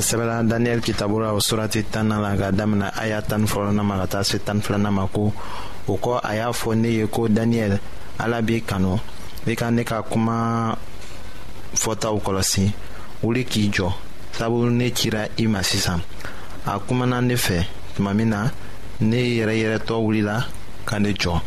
a sɛbɛla daniyɛli kitabu la o surati tanna la ka damina a y'a tan ni fɔlɔnan ma ka taa se tan filanan ma ko o kɔ a y'a fɔ ne ye ko daniyɛli ala b'i kanu i ka ne ka kuma fɔtaw kɔlɔsi wuli k'i jɔ sabu ne cira i ma sisan a kumana ne fɛ tuma min na ne yɛrɛ yɛrɛtɔ wulila ka ne jɔ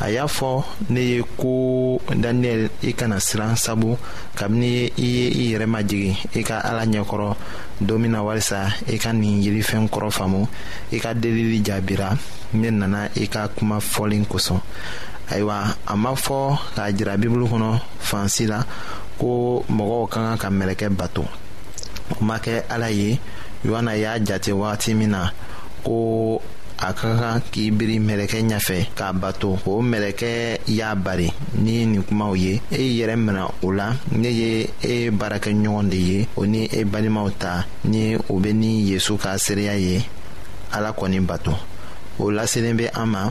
a y'a fɔ ne ye ko daniyɛli i kana siran sabu kabini i ye i yɛrɛ majigin i ka ala ɲɛkɔrɔ don min na walisa i ka nin yirifɛn kɔrɔ faamu i ka delili jaabira ne nana i ka kuma fɔlen kosɔn ayiwa a ma fɔ k'a jira bibulu kɔnɔ fansi la ko mɔgɔw ka kan ka mɛlɛkɛ bato o ma kɛ ala ye yohana y'a jate wagati min na ko a ka kan k'i biri mɛlɛkɛ ɲɛfɛ k'a bato o mɛlɛkɛ y'a bari ni nin kumaw ye e yɛrɛ mina o la ne ye e baarakɛ ɲɔgɔn de ye o ni e balimaw ta ni o bɛ ni yezu ka seereya ye ala kɔni bato o laselen bɛ an ma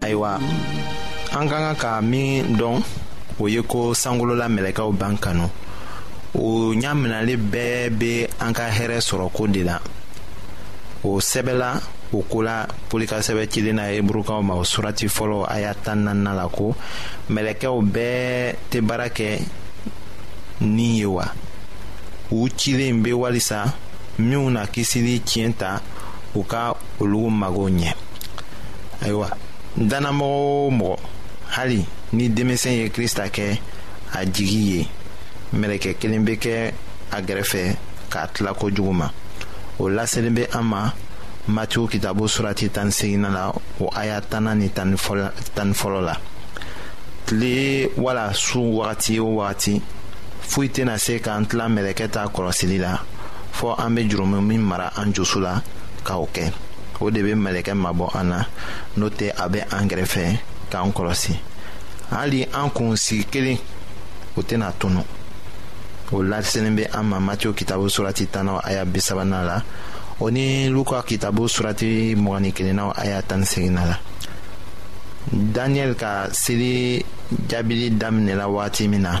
ayiwa an ka kan ka min dɔn o ye ko sankolola mɛlɛkɛw b'an kanu o ɲaminali bɛɛ bɛ an ka hɛrɛ sɔrɔ ko de la o sɛbɛla o ko la pɔli ka sɛbɛ cilen na heburukaw ma o surati fɔlɔ a y'a tan naaninan la ko mɛlɛkɛw bɛɛ tɛ baara kɛ ni ye wa u cilen bɛ walisa minnu na kisili tiɲɛ ta u ka olu mago ɲɛ ayiwa dannamɔgɔ o mɔgɔ hali ni denmisɛn ye krista kɛ a jigi ye mɛlɛkɛ kelen bɛ kɛ a gɛrɛfɛ k'a tila kojugu ma o laselen bɛ an ma matiw kitabu surati tan ni seginna la o aya tanna ni tan ni fɔlɔ la tile wala su wagati o wagati foyi tɛna se k'an tila mɛlɛkɛ ta kɔlɔsili la fɔɔ an bɛ jurumu min mara an dusu la ka o kɛ o de bɛ mɛlɛkɛ mabɔ an na n'o tɛ a bɛ an kɛrɛfɛ k'an kɔlɔsi hali an kun sigi kelen o tɛna tunu o lasinnen bɛ an ma matiw kitabu surati tanaw aya bi sabanan la o ni luka kitabu surati mugan ni kelennaw aya tan ni seginna la daniyɛli ka seli jaabili daminɛla waati min na